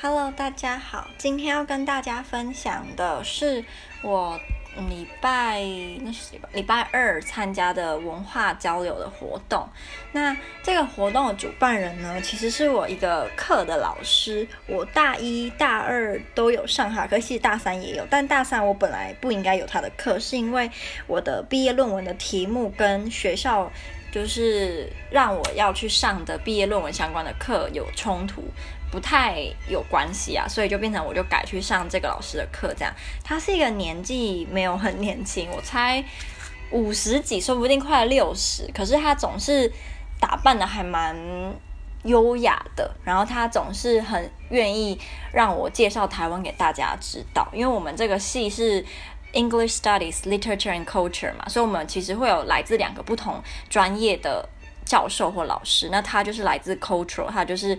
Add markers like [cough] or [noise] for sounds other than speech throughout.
Hello，大家好。今天要跟大家分享的是我礼拜那是礼拜二参加的文化交流的活动。那这个活动的主办人呢，其实是我一个课的老师。我大一大二都有上哈，可是大三也有。但大三我本来不应该有他的课，是因为我的毕业论文的题目跟学校。就是让我要去上的毕业论文相关的课有冲突，不太有关系啊，所以就变成我就改去上这个老师的课。这样，他是一个年纪没有很年轻，我猜五十几，说不定快六十。可是他总是打扮得还蛮优雅的，然后他总是很愿意让我介绍台湾给大家知道，因为我们这个系是。English Studies, Literature and Culture 嘛，所以我们其实会有来自两个不同专业的教授或老师。那他就是来自 Cultural，他就是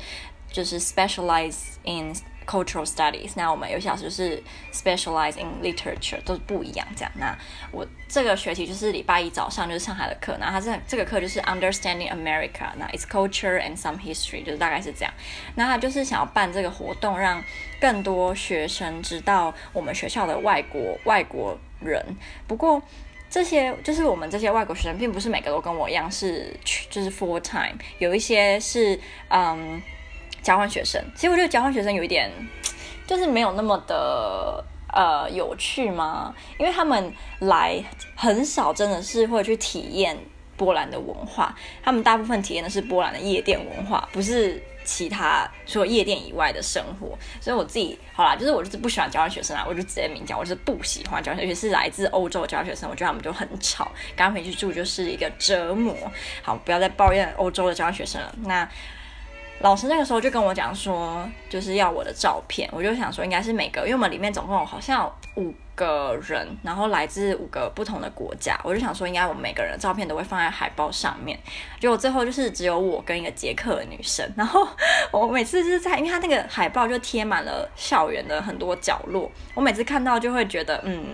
就是 specialize in Cultural Studies。那我们有些老师就是 specialize in Literature，都是不一样这样。那我这个学期就是礼拜一早上就是上海的课，那他这这个课就是 Understanding America，那 Its Culture and Some History，就是大概是这样。那他就是想要办这个活动，让更多学生知道我们学校的外国外国人，不过这些就是我们这些外国学生，并不是每个都跟我一样是就是 full time，有一些是嗯交换学生。其实我觉得交换学生有一点 [tsk] 就是没有那么的呃有趣吗，因为他们来很少真的是会去体验波兰的文化，他们大部分体验的是波兰的夜店文化，不是。其他除了夜店以外的生活，所以我自己好啦，就是我就是不喜欢交换学生啊，我就直接明讲，我就是不喜欢交换学生，尤其是来自欧洲的交换学生，我觉得他们就很吵，刚回去住就是一个折磨。好，不要再抱怨欧洲的交换学生了。那老师那个时候就跟我讲说，就是要我的照片，我就想说应该是每个，因为我们里面总共好像五个人，然后来自五个不同的国家，我就想说应该我们每个人的照片都会放在海报上面。结果最后就是只有我跟一个捷克的女生，然后我每次就是在，因为他那个海报就贴满了校园的很多角落，我每次看到就会觉得，嗯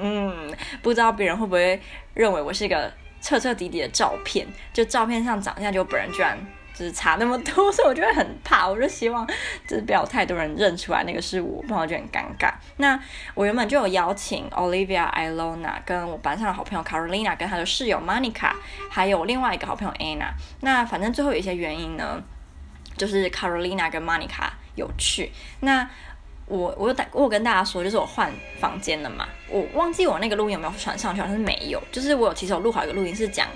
嗯，不知道别人会不会认为我是一个彻彻底底的照片，就照片上长相，就本人居然。就是差那么多，[laughs] 所以我就会很怕。我就希望就是不要太多人认出来那个是我，不然我就很尴尬。那我原本就有邀请 Olivia、Ilona 跟我班上的好朋友 Carolina，跟她的室友 Monica，还有另外一个好朋友 Anna。那反正最后有一些原因呢，就是 Carolina 跟 Monica 有去。那我我有我有跟大家说，就是我换房间了嘛。我忘记我那个录音有没有传上去，好像是没有。就是我有其实有录好一个录音，是讲。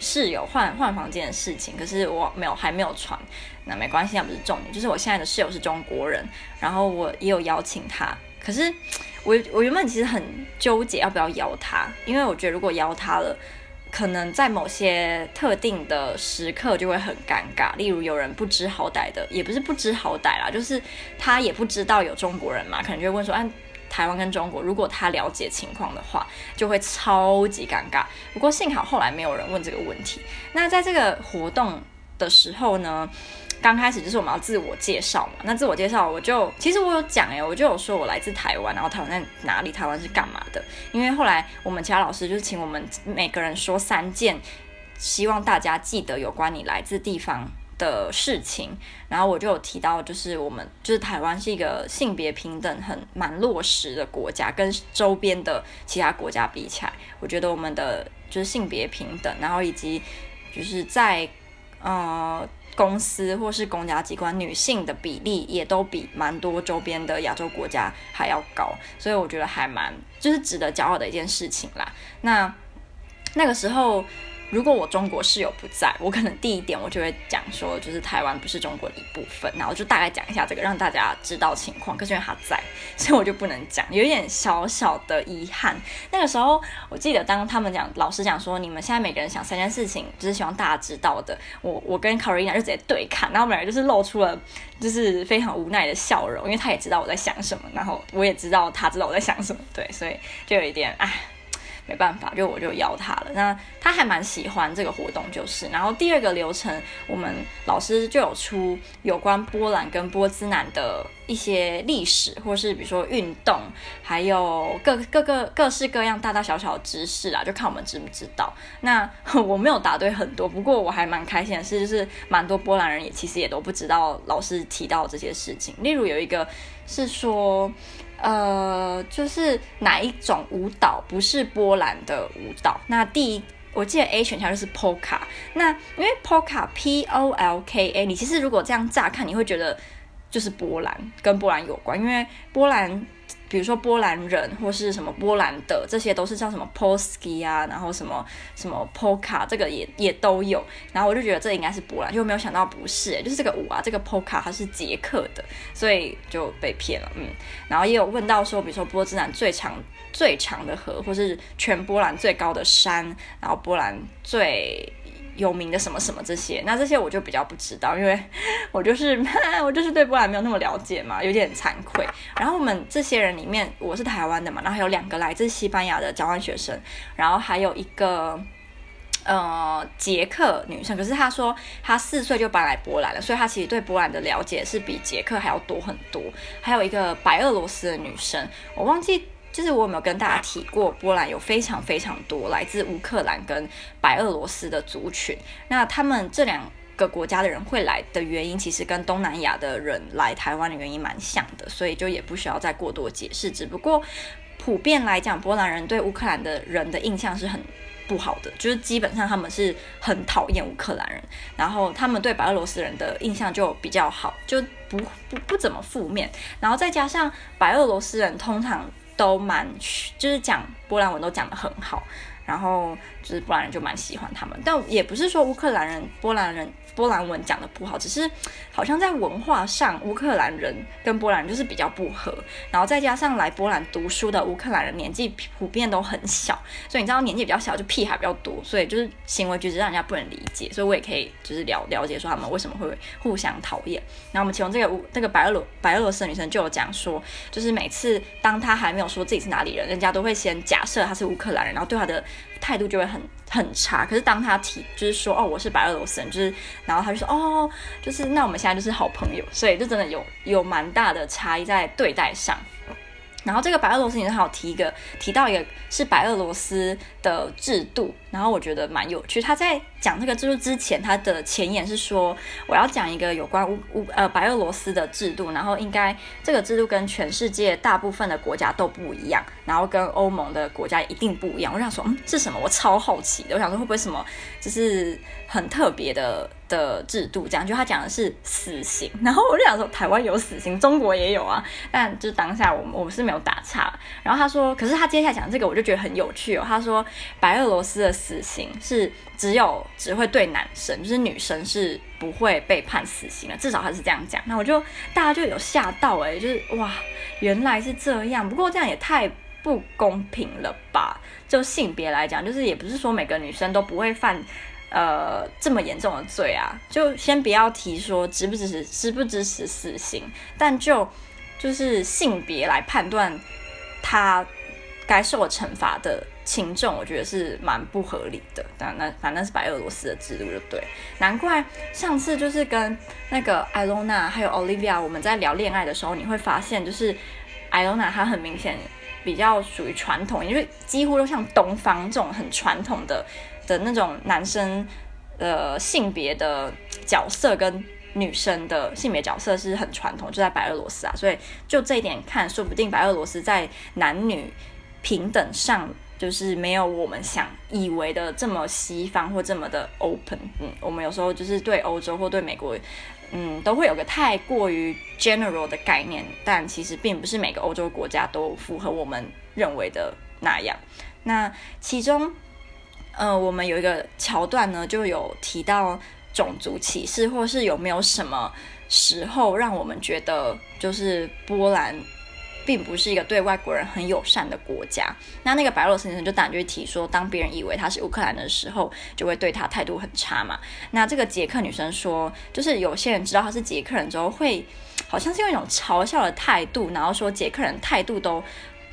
室友换换房间的事情，可是我没有还没有传，那没关系，那不是重点。就是我现在的室友是中国人，然后我也有邀请他，可是我我原本其实很纠结要不要邀他，因为我觉得如果邀他了，可能在某些特定的时刻就会很尴尬。例如有人不知好歹的，也不是不知好歹啦，就是他也不知道有中国人嘛，可能就会问说，啊台湾跟中国，如果他了解情况的话，就会超级尴尬。不过幸好后来没有人问这个问题。那在这个活动的时候呢，刚开始就是我们要自我介绍嘛。那自我介绍，我就其实我有讲诶，我就有说我来自台湾，然后台湾在哪里，台湾是干嘛的。因为后来我们其他老师就是请我们每个人说三件，希望大家记得有关你来自地方的事情，然后我就有提到，就是我们就是台湾是一个性别平等很蛮落实的国家，跟周边的其他国家比起来，我觉得我们的就是性别平等，然后以及就是在呃公司或是公家机关，女性的比例也都比蛮多周边的亚洲国家还要高，所以我觉得还蛮就是值得骄傲的一件事情啦。那那个时候。如果我中国室友不在，我可能第一点我就会讲说，就是台湾不是中国的一部分，然后就大概讲一下这个，让大家知道情况。可是因为他在，所以我就不能讲，有一点小小的遗憾。那个时候我记得，当他们讲老师讲说，你们现在每个人想三件事情，就是希望大家知道的。我我跟 Carina 就直接对看，然后我们两个就是露出了就是非常无奈的笑容，因为他也知道我在想什么，然后我也知道他知道我在想什么，对，所以就有一点唉。没办法，就我就邀他了。那他还蛮喜欢这个活动，就是。然后第二个流程，我们老师就有出有关波兰跟波兹南的一些历史，或是比如说运动，还有各各个各式各样大大小小的知识啦，就看我们知不知道。那我没有答对很多，不过我还蛮开心的是，就是蛮多波兰人也其实也都不知道老师提到这些事情。例如有一个是说。呃，就是哪一种舞蹈不是波兰的舞蹈？那第一，我记得 A 选项就是 Polka。那因为 Polka P O L K A，你其实如果这样乍看，你会觉得就是波兰跟波兰有关，因为波兰。比如说波兰人或是什么波兰的，这些都是叫什么 Polski 啊，然后什么什么 Polka，这个也也都有。然后我就觉得这应该是波兰，就没有想到不是，就是这个舞啊，这个 Polka 它是捷克的，所以就被骗了。嗯，然后也有问到说，比如说波兹南最长最长的河，或是全波兰最高的山，然后波兰最。有名的什么什么这些，那这些我就比较不知道，因为 [laughs] 我就是 [laughs] 我就是对波兰没有那么了解嘛，有点惭愧。然后我们这些人里面，我是台湾的嘛，然后还有两个来自西班牙的交换学生，然后还有一个呃捷克女生，可是她说她四岁就搬来波兰了，所以她其实对波兰的了解是比捷克还要多很多。还有一个白俄罗斯的女生，我忘记。就是我有没有跟大家提过，波兰有非常非常多来自乌克兰跟白俄罗斯的族群。那他们这两个国家的人会来的原因，其实跟东南亚的人来台湾的原因蛮像的，所以就也不需要再过多解释。只不过普遍来讲，波兰人对乌克兰的人的印象是很不好的，就是基本上他们是很讨厌乌克兰人，然后他们对白俄罗斯人的印象就比较好，就不不不怎么负面。然后再加上白俄罗斯人通常。都蛮，就是讲波兰文都讲得很好，然后就是波兰人就蛮喜欢他们，但也不是说乌克兰人、波兰人。波兰文讲的不好，只是好像在文化上，乌克兰人跟波兰人就是比较不合。然后再加上来波兰读书的乌克兰人年纪普遍都很小，所以你知道年纪比较小就屁孩比较多，所以就是行为举止让人家不能理解。所以我也可以就是了了解说他们为什么会互相讨厌。然后我们其中这个乌那个白俄罗白俄罗斯女生就有讲说，就是每次当她还没有说自己是哪里人，人家都会先假设她是乌克兰人，然后对她的。态度就会很很差，可是当他提就是说哦，我是白俄罗斯人，就是然后他就说哦，就是那我们现在就是好朋友，所以就真的有有蛮大的差异在对待上。然后这个白俄罗斯女生还有提一个提到一个是白俄罗斯的制度，然后我觉得蛮有趣。他在讲这个制度之前，他的前言是说我要讲一个有关乌乌呃白俄罗斯的制度，然后应该这个制度跟全世界大部分的国家都不一样，然后跟欧盟的国家一定不一样。我想说，嗯，是什么？我超好奇的。我想说会不会什么就是很特别的。的制度这样，就他讲的是死刑，然后我就想说，台湾有死刑，中国也有啊，但就当下我们我们是没有打岔。然后他说，可是他接下来讲这个，我就觉得很有趣哦。他说，白俄罗斯的死刑是只有只会对男生，就是女生是不会被判死刑的，至少他是这样讲。那我就大家就有吓到哎，就是哇，原来是这样。不过这样也太不公平了吧？就性别来讲，就是也不是说每个女生都不会犯。呃，这么严重的罪啊，就先不要提说支不支持支不支持死刑，但就就是性别来判断他该受惩罚的轻重，我觉得是蛮不合理的。但那反正是白俄罗斯的制度就对，难怪上次就是跟那个艾隆娜还有 Olivia 我们在聊恋爱的时候，你会发现就是艾隆娜她很明显比较属于传统，因为几乎都像东方这种很传统的。的那种男生的性别的角色跟女生的性别角色是很传统，就在白俄罗斯啊，所以就这一点看，说不定白俄罗斯在男女平等上就是没有我们想以为的这么西方或这么的 open。嗯，我们有时候就是对欧洲或对美国，嗯，都会有个太过于 general 的概念，但其实并不是每个欧洲国家都符合我们认为的那样。那其中。呃，我们有一个桥段呢，就有提到种族歧视，或是有没有什么时候让我们觉得，就是波兰并不是一个对外国人很友善的国家。那那个白俄罗斯女生就当然就提说，当别人以为他是乌克兰的时候，就会对他态度很差嘛。那这个捷克女生说，就是有些人知道他是捷克人之后，会好像是用一种嘲笑的态度，然后说捷克人态度都。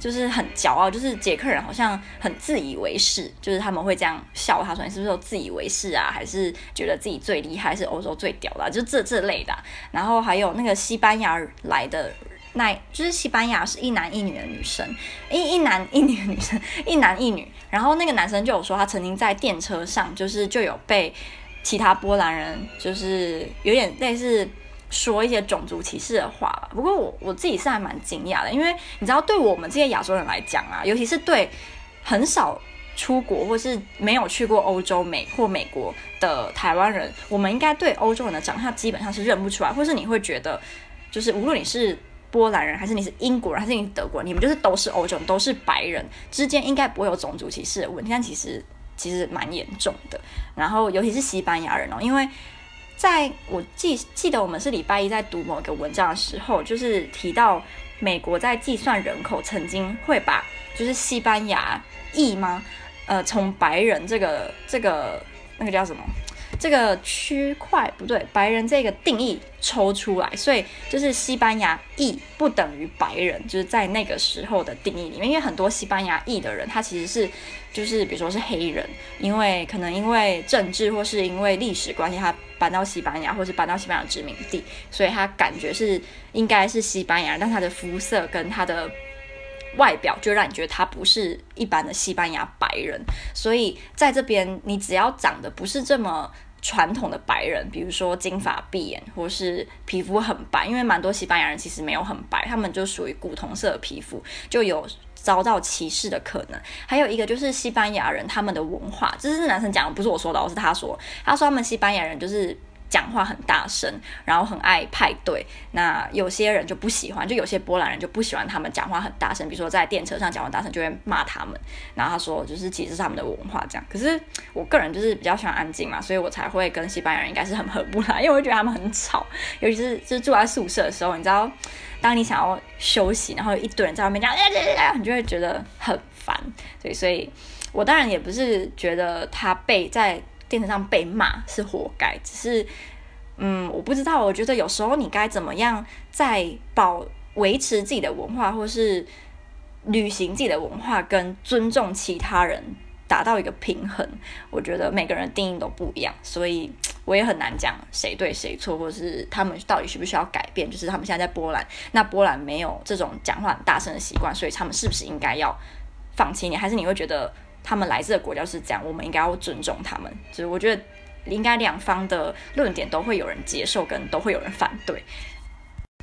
就是很骄傲，就是捷克人好像很自以为是，就是他们会这样笑他说，你是不是有自以为是啊？还是觉得自己最厉害，是欧洲最屌的？就这这类的。然后还有那个西班牙来的那，就是西班牙是一男一女的女生，一一男一女的女生，[laughs] 一男一女。然后那个男生就有说，他曾经在电车上，就是就有被其他波兰人，就是有点类似。说一些种族歧视的话吧，不过我我自己是还蛮惊讶的，因为你知道，对我们这些亚洲人来讲啊，尤其是对很少出国或是没有去过欧洲美或美国的台湾人，我们应该对欧洲人的长相基本上是认不出来，或是你会觉得，就是无论你是波兰人，还是你是英国人，还是你是德国人，你们就是都是欧洲，都是白人之间应该不会有种族歧视的问题，但其实其实蛮严重的。然后尤其是西班牙人哦，因为。在我记记得我们是礼拜一在读某个文章的时候，就是提到美国在计算人口，曾经会把就是西班牙裔吗？呃，从白人这个这个那个叫什么？这个区块不对，白人这个定义抽出来，所以就是西班牙裔不等于白人，就是在那个时候的定义里面，因为很多西班牙裔的人，他其实是就是比如说是黑人，因为可能因为政治或是因为历史关系，他搬到西班牙或是搬到西班牙殖民地，所以他感觉是应该是西班牙，但他的肤色跟他的。外表就让你觉得他不是一般的西班牙白人，所以在这边你只要长得不是这么传统的白人，比如说金发碧眼或是皮肤很白，因为蛮多西班牙人其实没有很白，他们就属于古铜色的皮肤，就有遭到歧视的可能。还有一个就是西班牙人他们的文化，这是男生讲的，不是我说的，而是他说，他说他们西班牙人就是。讲话很大声，然后很爱派对。那有些人就不喜欢，就有些波兰人就不喜欢他们讲话很大声。比如说在电车上讲话大声，就会骂他们。然后他说，就是其实是他们的文化这样。可是我个人就是比较喜欢安静嘛，所以我才会跟西班牙人应该是很合不来，因为我觉得他们很吵。尤其是就是住在宿舍的时候，你知道，当你想要休息，然后一堆人在外面讲，你就会觉得很烦。对，所以我当然也不是觉得他被在。电视上被骂是活该，只是，嗯，我不知道。我觉得有时候你该怎么样在保维持自己的文化，或是履行自己的文化，跟尊重其他人达到一个平衡。我觉得每个人定义都不一样，所以我也很难讲谁对谁错，或是他们到底需不需要改变。就是他们现在在波兰，那波兰没有这种讲话很大声的习惯，所以他们是不是应该要放弃你？还是你会觉得？他们来自的国家是这样，我们应该要尊重他们。就是我觉得应该两方的论点都会有人接受，跟都会有人反对。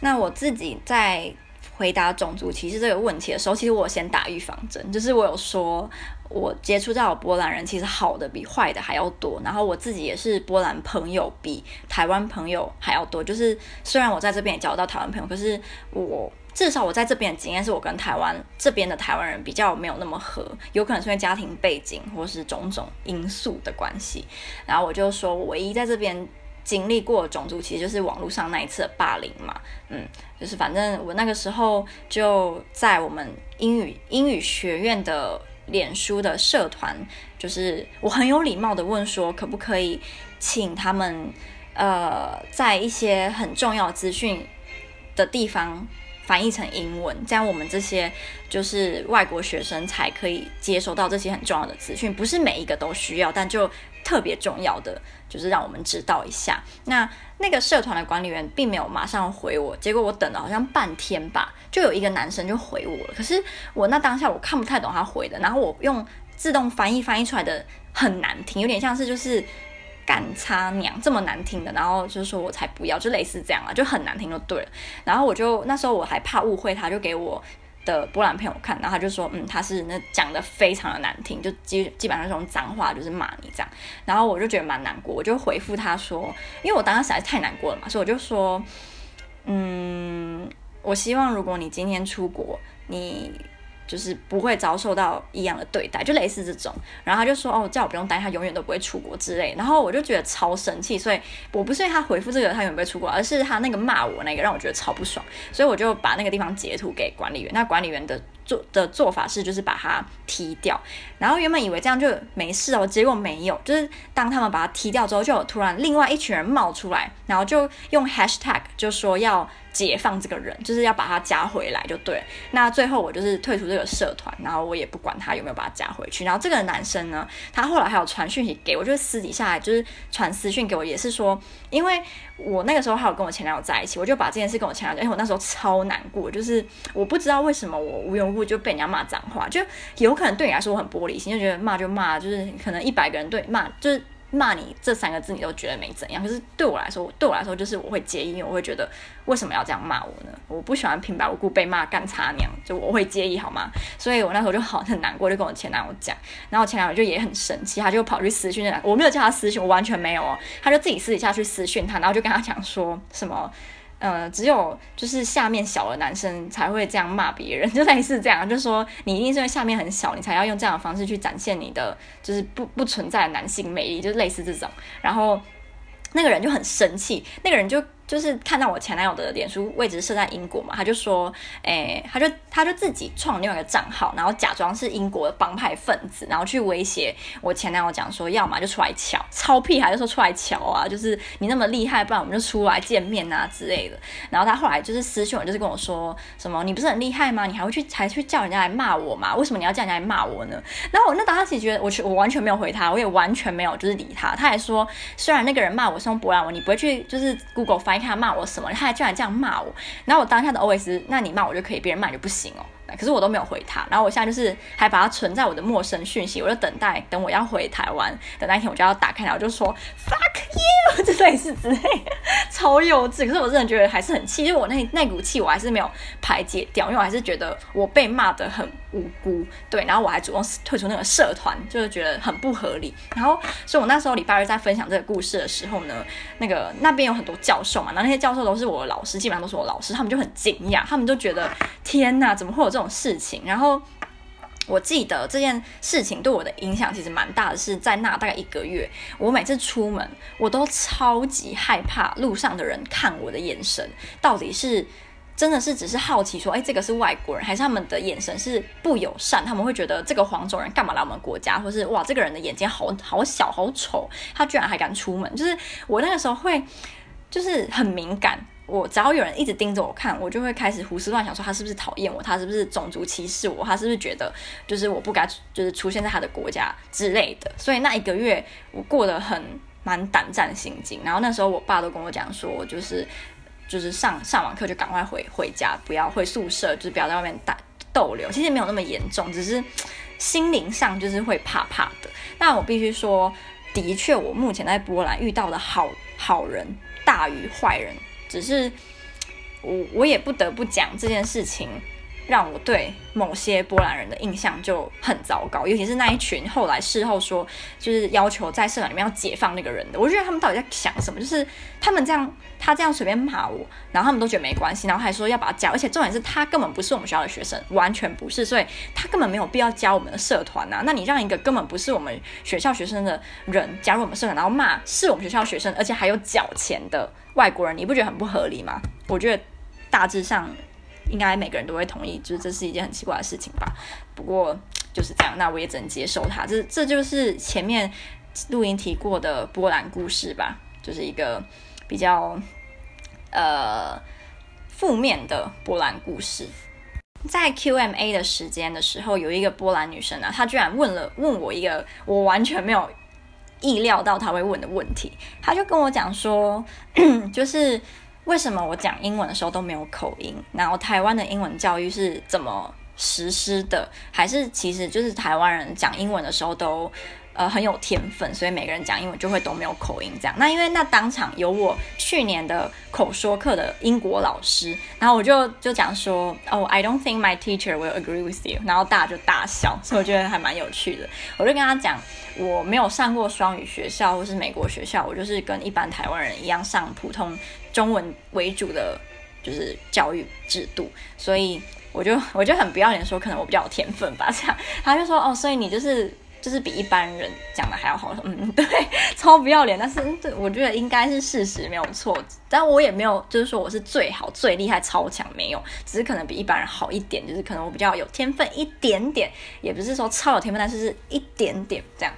那我自己在回答种族歧视这个问题的时候，其实我先打预防针，就是我有说我接触到的波兰人其实好的比坏的还要多，然后我自己也是波兰朋友比台湾朋友还要多。就是虽然我在这边也交到台湾朋友，可是我。至少我在这边的经验是我跟台湾这边的台湾人比较没有那么合，有可能是因为家庭背景或是种种因素的关系。然后我就说，我唯一在这边经历过种族，其实就是网络上那一次的霸凌嘛。嗯，就是反正我那个时候就在我们英语英语学院的脸书的社团，就是我很有礼貌的问说，可不可以请他们呃在一些很重要资讯的地方。翻译成英文，这样我们这些就是外国学生才可以接收到这些很重要的资讯。不是每一个都需要，但就特别重要的，就是让我们知道一下。那那个社团的管理员并没有马上回我，结果我等了好像半天吧，就有一个男生就回我了。可是我那当下我看不太懂他回的，然后我用自动翻译翻译出来的很难听，有点像是就是。干擦娘这么难听的，然后就是说我才不要，就类似这样啊，就很难听就对了。然后我就那时候我还怕误会他，就给我的波兰朋友看，然后他就说，嗯，他是那讲的非常的难听，就基基本上是用脏话就是骂你这样。然后我就觉得蛮难过，我就回复他说，因为我当时实在是太难过了嘛，所以我就说，嗯，我希望如果你今天出国，你。就是不会遭受到一样的对待，就类似这种。然后他就说：“哦，叫我不用担心，他永远都不会出国之类。”然后我就觉得超生气，所以我不是因为他回复这个他永远不会出国，而是他那个骂我那个让我觉得超不爽，所以我就把那个地方截图给管理员。那管理员的做的做法是，就是把它踢掉。然后原本以为这样就没事哦，结果没有，就是当他们把它踢掉之后，就有突然另外一群人冒出来，然后就用 hashtag 就说要。解放这个人，就是要把他加回来就对。那最后我就是退出这个社团，然后我也不管他有没有把他加回去。然后这个男生呢，他后来还有传讯息给我，就是私底下来就是传私讯给我，也是说，因为我那个时候还有跟我前男友在一起，我就把这件事跟我前男友，因为我那时候超难过，就是我不知道为什么我无缘无我就被人家骂脏话，就有可能对你来说我很玻璃心，就觉得骂就骂，就是可能一百个人对骂就是。骂你这三个字，你都觉得没怎样。可是对我来说，对我来说就是我会介意，我会觉得为什么要这样骂我呢？我不喜欢平白无故被骂干擦娘，就我会介意好吗？所以我那时候就好很难过，就跟我前男友讲。然后前男友就也很生气，他就跑去私讯那，我没有叫他私讯，我完全没有哦，他就自己私底下去私讯他，然后就跟他讲说什么。呃，只有就是下面小的男生才会这样骂别人，[laughs] 就类似这样，就是说你一定是因为下面很小，你才要用这样的方式去展现你的就是不不存在的男性魅力，就是类似这种。然后那个人就很生气，那个人就。就是看到我前男友的脸书位置设在英国嘛，他就说，哎、他就他就自己创另外一个账号，然后假装是英国的帮派分子，然后去威胁我前男友，讲说，要么就出来瞧，超屁孩就说出来瞧啊，就是你那么厉害，不然我们就出来见面啊之类的。然后他后来就是私讯我，就是跟我说什么，你不是很厉害吗？你还会去还去叫人家来骂我吗？为什么你要叫人家来骂我呢？然后我那当时觉得我去我完全没有回他，我也完全没有就是理他。他还说，虽然那个人骂我是用波兰文，你不会去就是 Google 翻看。他骂我什么？他还居然这样骂我，然后我当下的 OS，那你骂我就可以，别人骂你就不行哦。可是我都没有回他，然后我现在就是还把它存在我的陌生讯息，我就等待等我要回台湾的那一天，我就要打开，然后就说 fuck you，[laughs] 这类似之类，超幼稚。可是我真的觉得还是很气，因为我那那股气我还是没有排解掉，因为我还是觉得我被骂得很无辜，对，然后我还主动退出那个社团，就是觉得很不合理。然后，所以我那时候礼拜二在分享这个故事的时候呢，那个那边有很多教授嘛，然后那些教授都是我的老师，基本上都是我老师，他们就很惊讶，他们就觉得天哪，怎么会有。这种事情，然后我记得这件事情对我的影响其实蛮大的，是在那大概一个月，我每次出门，我都超级害怕路上的人看我的眼神，到底是真的是只是好奇说，哎，这个是外国人，还是他们的眼神是不友善？他们会觉得这个黄种人干嘛来我们国家，或是哇，这个人的眼睛好好小好丑，他居然还敢出门，就是我那个时候会就是很敏感。我只要有人一直盯着我看，我就会开始胡思乱想，说他是不是讨厌我，他是不是种族歧视我，他是不是觉得就是我不该就是出现在他的国家之类的。所以那一个月我过得很蛮胆战心惊。然后那时候我爸都跟我讲说，就是就是上上完课就赶快回回家，不要回宿舍，就是不要在外面打逗留。其实没有那么严重，只是心灵上就是会怕怕的。那我必须说，的确我目前在波兰遇到的好好人大于坏人。只是我我也不得不讲这件事情，让我对某些波兰人的印象就很糟糕，尤其是那一群后来事后说就是要求在社团里面要解放那个人的，我觉得他们到底在想什么？就是他们这样，他这样随便骂我，然后他们都觉得没关系，然后还说要把他教，而且重点是他根本不是我们学校的学生，完全不是，所以他根本没有必要加我们的社团啊。那你让一个根本不是我们学校学生的人加入我们社团，然后骂是我们学校学生，而且还有缴钱的。外国人，你不觉得很不合理吗？我觉得大致上应该每个人都会同意，就是这是一件很奇怪的事情吧。不过就是这样，那我也只能接受它。这这就是前面录音提过的波兰故事吧，就是一个比较呃负面的波兰故事。在 QMA 的时间的时候，有一个波兰女生呢，她居然问了问我一个我完全没有。意料到她会问的问题，她就跟我讲说，[coughs] 就是为什么我讲英文的时候都没有口音，然后台湾的英文教育是怎么实施的，还是其实就是台湾人讲英文的时候都。呃，很有天分，所以每个人讲英文就会都没有口音这样。那因为那当场有我去年的口说课的英国老师，然后我就就讲说，哦，I don't think my teacher will agree with you。然后大家就大笑，所以我觉得还蛮有趣的。我就跟他讲，我没有上过双语学校或是美国学校，我就是跟一般台湾人一样上普通中文为主的就是教育制度，所以我就我就很不要脸说，可能我比较有天分吧这样。他就说，哦，所以你就是。就是比一般人讲的还要好。嗯，[laughs] 对，超不要脸。但是，对，我觉得应该是事实，没有错。但我也没有，就是说我是最好、最厉害、超强，没有，只是可能比一般人好一点。就是可能我比较有天分一点点，也不是说超有天分，但是是一点点这样。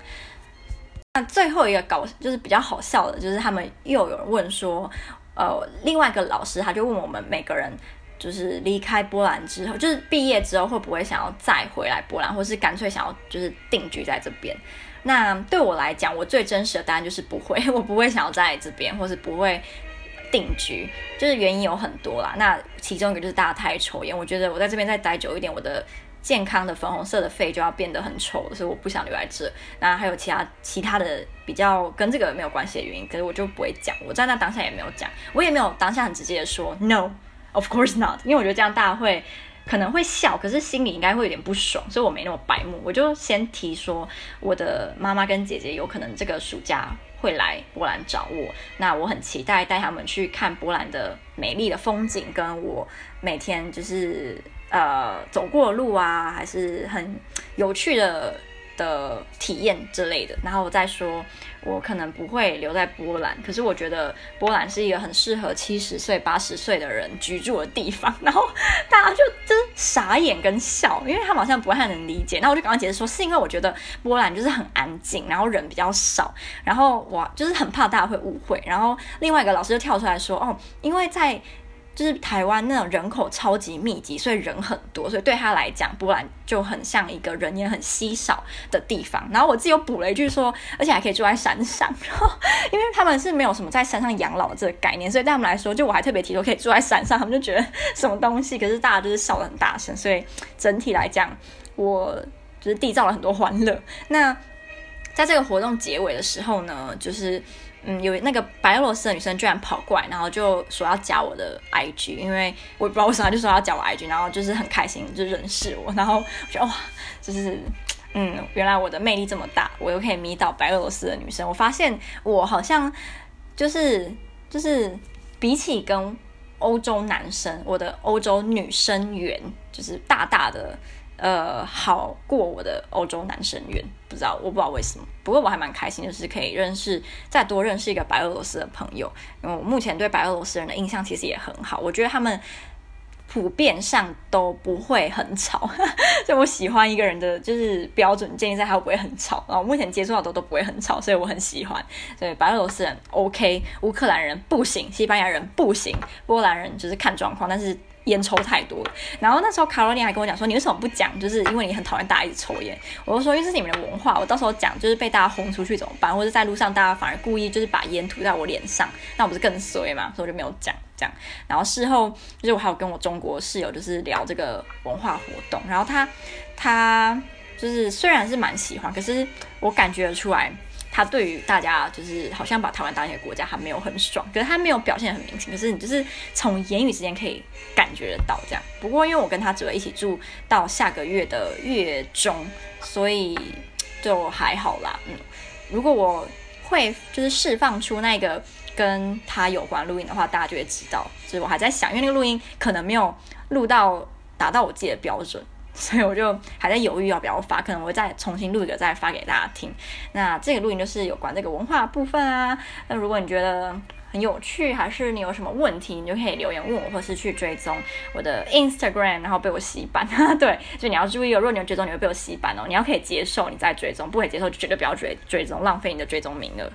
那最后一个搞就是比较好笑的，就是他们又有人问说，呃，另外一个老师他就问我们每个人。就是离开波兰之后，就是毕业之后会不会想要再回来波兰，或是干脆想要就是定居在这边？那对我来讲，我最真实的答案就是不会，[laughs] 我不会想要在这边，或是不会定居。就是原因有很多啦，那其中一个就是大家太抽烟，我觉得我在这边再待久一点，我的健康的粉红色的肺就要变得很丑，所以我不想留在这。那还有其他其他的比较跟这个没有关系的原因，可是我就不会讲。我在那当下也没有讲，我也没有当下很直接的说 no。Of course not，因为我觉得这样大家会可能会笑，可是心里应该会有点不爽，所以我没那么白目。我就先提说，我的妈妈跟姐姐有可能这个暑假会来波兰找我，那我很期待带他们去看波兰的美丽的风景，跟我每天就是呃走过路啊，还是很有趣的。的体验之类的，然后我再说，我可能不会留在波兰，可是我觉得波兰是一个很适合七十岁、八十岁的人居住的地方。然后大家就真傻眼跟笑，因为他们好像不太能理解。那我就赶快解释说，是因为我觉得波兰就是很安静，然后人比较少，然后我就是很怕大家会误会。然后另外一个老师就跳出来说，哦，因为在。就是台湾那种人口超级密集，所以人很多，所以对他来讲，波兰就很像一个人烟很稀少的地方。然后我自己又补了一句说，而且还可以住在山上，然后因为他们是没有什么在山上养老这个概念，所以对他们来说，就我还特别提出可以住在山上，他们就觉得什么东西。可是大家就是笑得很大声，所以整体来讲，我就是缔造了很多欢乐。那在这个活动结尾的时候呢，就是。嗯，有那个白俄罗斯的女生居然跑过来，然后就说要加我的 IG，因为我也不知道为什么，就说要加我 IG，然后就是很开心就认识我，然后我觉得哇，就是嗯，原来我的魅力这么大，我又可以迷倒白俄罗斯的女生。我发现我好像就是就是比起跟欧洲男生，我的欧洲女生缘就是大大的。呃，好过我的欧洲男生缘，不知道，我不知道为什么。不过我还蛮开心，就是可以认识，再多认识一个白俄罗斯的朋友。因为我目前对白俄罗斯人的印象其实也很好，我觉得他们普遍上都不会很吵。[laughs] 就我喜欢一个人的就是标准建立在他不会很吵，然后目前接触到的都不会很吵，所以我很喜欢。所以白俄罗斯人 OK，乌克兰人不行，西班牙人不行，波兰人就是看状况，但是。烟抽太多，然后那时候卡罗琳还跟我讲说，你为什么不讲？就是因为你很讨厌大家一直抽烟。我就说，因为这是你们的文化，我到时候讲就是被大家轰出去怎么办？或者在路上大家反而故意就是把烟涂在我脸上，那我不是更衰嘛？所以我就没有讲这样。然后事后就是我还有跟我中国室友就是聊这个文化活动，然后他他就是虽然是蛮喜欢，可是我感觉出来。他对于大家就是好像把台湾当一个国家，还没有很爽，可是他没有表现很明显，可是你就是从言语之间可以感觉得到这样。不过因为我跟他只会一起住到下个月的月中，所以就还好啦。嗯，如果我会就是释放出那个跟他有关录音的话，大家就会知道。就是我还在想，因为那个录音可能没有录到达到我自己的标准。所以我就还在犹豫要不要发，可能我会再重新录一个再发给大家听。那这个录音就是有关这个文化部分啊。那如果你觉得很有趣，还是你有什么问题，你就可以留言问我，或是去追踪我的 Instagram，然后被我洗版。[laughs] 对，就你要注意哦，如果你有追踪，你会被我洗版哦。你要可以接受，你再追踪；不可以接受，就绝对不要追追踪，浪费你的追踪名额。